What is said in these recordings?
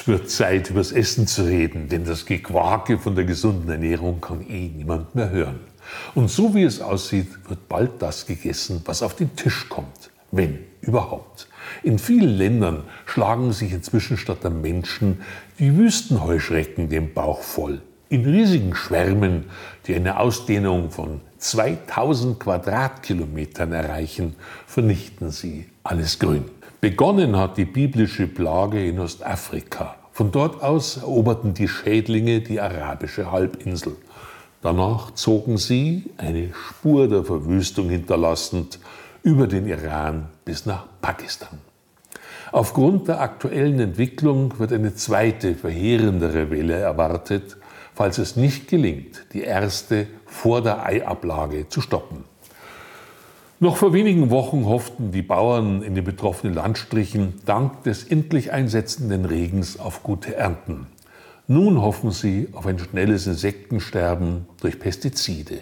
Es wird Zeit, übers Essen zu reden, denn das Gequake von der gesunden Ernährung kann eh niemand mehr hören. Und so wie es aussieht, wird bald das gegessen, was auf den Tisch kommt, wenn überhaupt. In vielen Ländern schlagen sich inzwischen statt der Menschen die Wüstenheuschrecken den Bauch voll. In riesigen Schwärmen, die eine Ausdehnung von 2000 Quadratkilometern erreichen, vernichten sie alles Grün. Begonnen hat die biblische Plage in Ostafrika. Von dort aus eroberten die Schädlinge die arabische Halbinsel. Danach zogen sie, eine Spur der Verwüstung hinterlassend, über den Iran bis nach Pakistan. Aufgrund der aktuellen Entwicklung wird eine zweite, verheerendere Welle erwartet, falls es nicht gelingt, die erste vor der Eiablage zu stoppen. Noch vor wenigen Wochen hofften die Bauern in den betroffenen Landstrichen dank des endlich einsetzenden Regens auf gute Ernten. Nun hoffen sie auf ein schnelles Insektensterben durch Pestizide.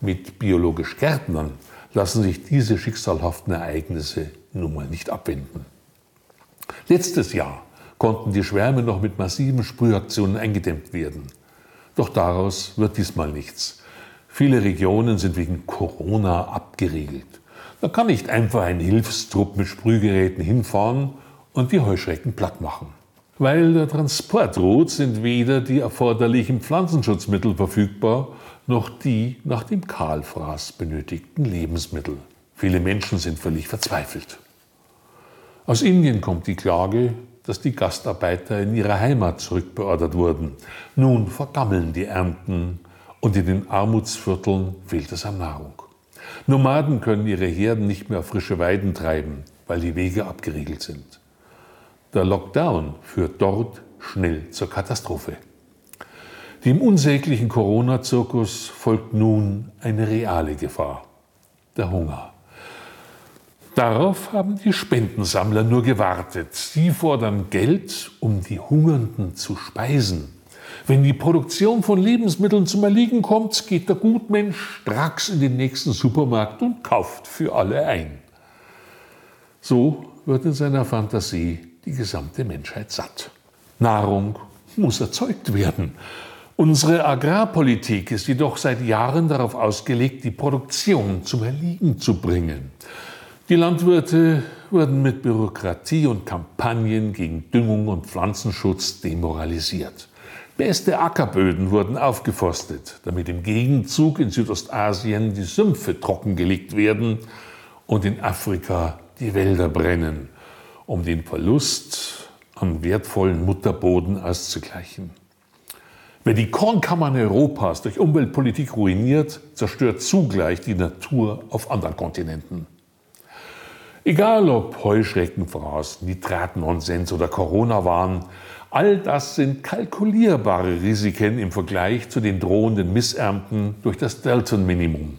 Mit biologisch Gärtnern lassen sich diese schicksalhaften Ereignisse nun mal nicht abwenden. Letztes Jahr konnten die Schwärme noch mit massiven Sprühaktionen eingedämmt werden. Doch daraus wird diesmal nichts. Viele Regionen sind wegen Corona abgeriegelt. Da kann nicht einfach ein Hilfstrupp mit Sprühgeräten hinfahren und die Heuschrecken platt machen. Weil der Transport ruht, sind weder die erforderlichen Pflanzenschutzmittel verfügbar, noch die nach dem Kahlfraß benötigten Lebensmittel. Viele Menschen sind völlig verzweifelt. Aus Indien kommt die Klage, dass die Gastarbeiter in ihre Heimat zurückbeordert wurden. Nun vergammeln die Ernten und in den Armutsvierteln fehlt es an Nahrung. Nomaden können ihre Herden nicht mehr auf frische Weiden treiben, weil die Wege abgeriegelt sind. Der Lockdown führt dort schnell zur Katastrophe. Dem unsäglichen Corona-Zirkus folgt nun eine reale Gefahr, der Hunger. Darauf haben die Spendensammler nur gewartet. Sie fordern Geld, um die Hungernden zu speisen. Wenn die Produktion von Lebensmitteln zum Erliegen kommt, geht der Gutmensch stracks in den nächsten Supermarkt und kauft für alle ein. So wird in seiner Fantasie die gesamte Menschheit satt. Nahrung muss erzeugt werden. Unsere Agrarpolitik ist jedoch seit Jahren darauf ausgelegt, die Produktion zum Erliegen zu bringen. Die Landwirte wurden mit Bürokratie und Kampagnen gegen Düngung und Pflanzenschutz demoralisiert. Beste Ackerböden wurden aufgeforstet, damit im Gegenzug in Südostasien die Sümpfe trockengelegt werden und in Afrika die Wälder brennen, um den Verlust an wertvollen Mutterboden auszugleichen. Wer die Kornkammern Europas durch Umweltpolitik ruiniert, zerstört zugleich die Natur auf anderen Kontinenten. Egal ob Heuschreckenfraß, Nitratnonsens oder Corona waren, All das sind kalkulierbare Risiken im Vergleich zu den drohenden Missernten durch das Dalton-Minimum.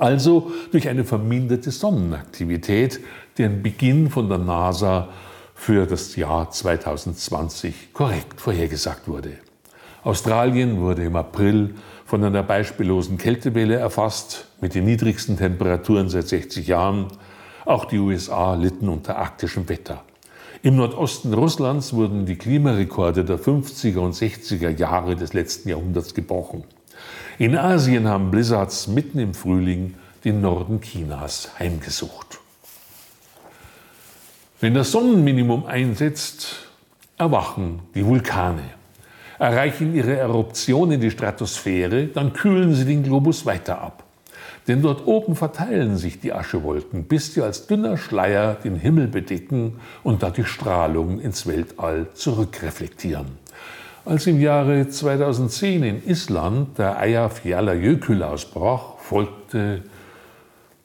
Also durch eine verminderte Sonnenaktivität, deren Beginn von der NASA für das Jahr 2020 korrekt vorhergesagt wurde. Australien wurde im April von einer beispiellosen Kältewelle erfasst, mit den niedrigsten Temperaturen seit 60 Jahren. Auch die USA litten unter arktischem Wetter. Im Nordosten Russlands wurden die Klimarekorde der 50er und 60er Jahre des letzten Jahrhunderts gebrochen. In Asien haben Blizzards mitten im Frühling den Norden Chinas heimgesucht. Wenn das Sonnenminimum einsetzt, erwachen die Vulkane, erreichen ihre Eruption in die Stratosphäre, dann kühlen sie den Globus weiter ab. Denn dort oben verteilen sich die Aschewolken, bis sie als dünner Schleier den Himmel bedecken und dadurch Strahlung ins Weltall zurückreflektieren. Als im Jahre 2010 in Island der Eyjafjallajökull ausbrach, folgte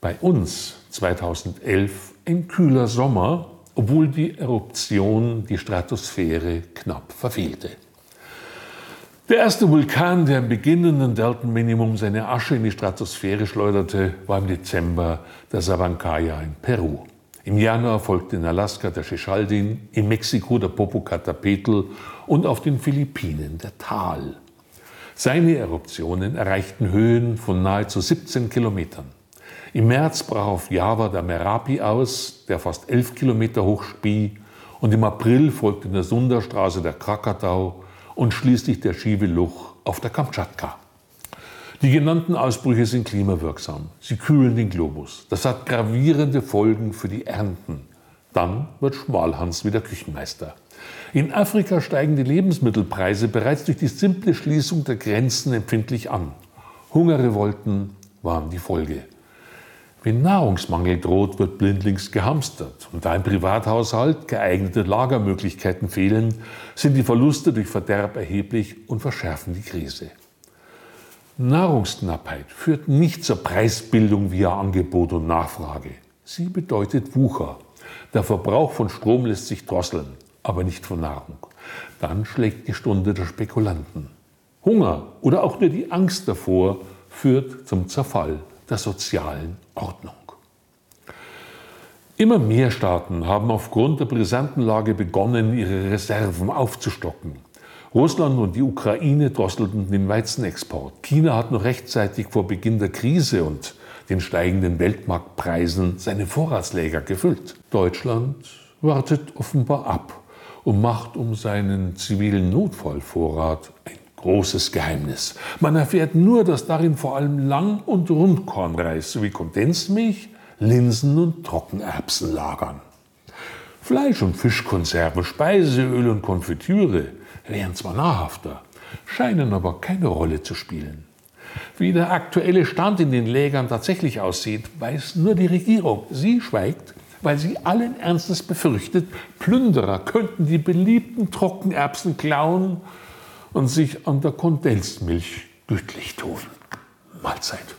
bei uns 2011 ein kühler Sommer, obwohl die Eruption die Stratosphäre knapp verfehlte. Der erste Vulkan, der im beginnenden Deltenminimum seine Asche in die Stratosphäre schleuderte, war im Dezember der Sabancaya in Peru. Im Januar folgte in Alaska der Shishaldin, in Mexiko der Popocatépetl und auf den Philippinen der Tal. Seine Eruptionen erreichten Höhen von nahezu 17 Kilometern. Im März brach auf Java der Merapi aus, der fast 11 Kilometer hoch spie Und im April folgt in der Sunderstraße der Krakatau und schließlich der Schiewe Luch auf der Kamtschatka. Die genannten Ausbrüche sind klimawirksam. Sie kühlen den Globus. Das hat gravierende Folgen für die Ernten. Dann wird Schmalhans wieder Küchenmeister. In Afrika steigen die Lebensmittelpreise bereits durch die simple Schließung der Grenzen empfindlich an. Hungerrevolten waren die Folge. Wenn Nahrungsmangel droht, wird blindlings gehamstert. Und da im Privathaushalt geeignete Lagermöglichkeiten fehlen, sind die Verluste durch Verderb erheblich und verschärfen die Krise. Nahrungsknappheit führt nicht zur Preisbildung via Angebot und Nachfrage. Sie bedeutet Wucher. Der Verbrauch von Strom lässt sich drosseln, aber nicht von Nahrung. Dann schlägt die Stunde der Spekulanten. Hunger oder auch nur die Angst davor führt zum Zerfall der sozialen Ordnung. Immer mehr Staaten haben aufgrund der brisanten Lage begonnen, ihre Reserven aufzustocken. Russland und die Ukraine drosselten den Weizenexport. China hat noch rechtzeitig vor Beginn der Krise und den steigenden Weltmarktpreisen seine Vorratsläger gefüllt. Deutschland wartet offenbar ab und macht um seinen zivilen Notfallvorrat ein großes Geheimnis. Man erfährt nur, dass darin vor allem Lang- und Rundkornreis sowie Kondensmilch, Linsen und Trockenerbsen lagern. Fleisch- und Fischkonserven, Speiseöl und Konfitüre wären zwar nahrhafter, scheinen aber keine Rolle zu spielen. Wie der aktuelle Stand in den Lägern tatsächlich aussieht, weiß nur die Regierung. Sie schweigt, weil sie allen Ernstes befürchtet, Plünderer könnten die beliebten Trockenerbsen klauen und sich an der Kondensmilch gütlich tun. Mahlzeit.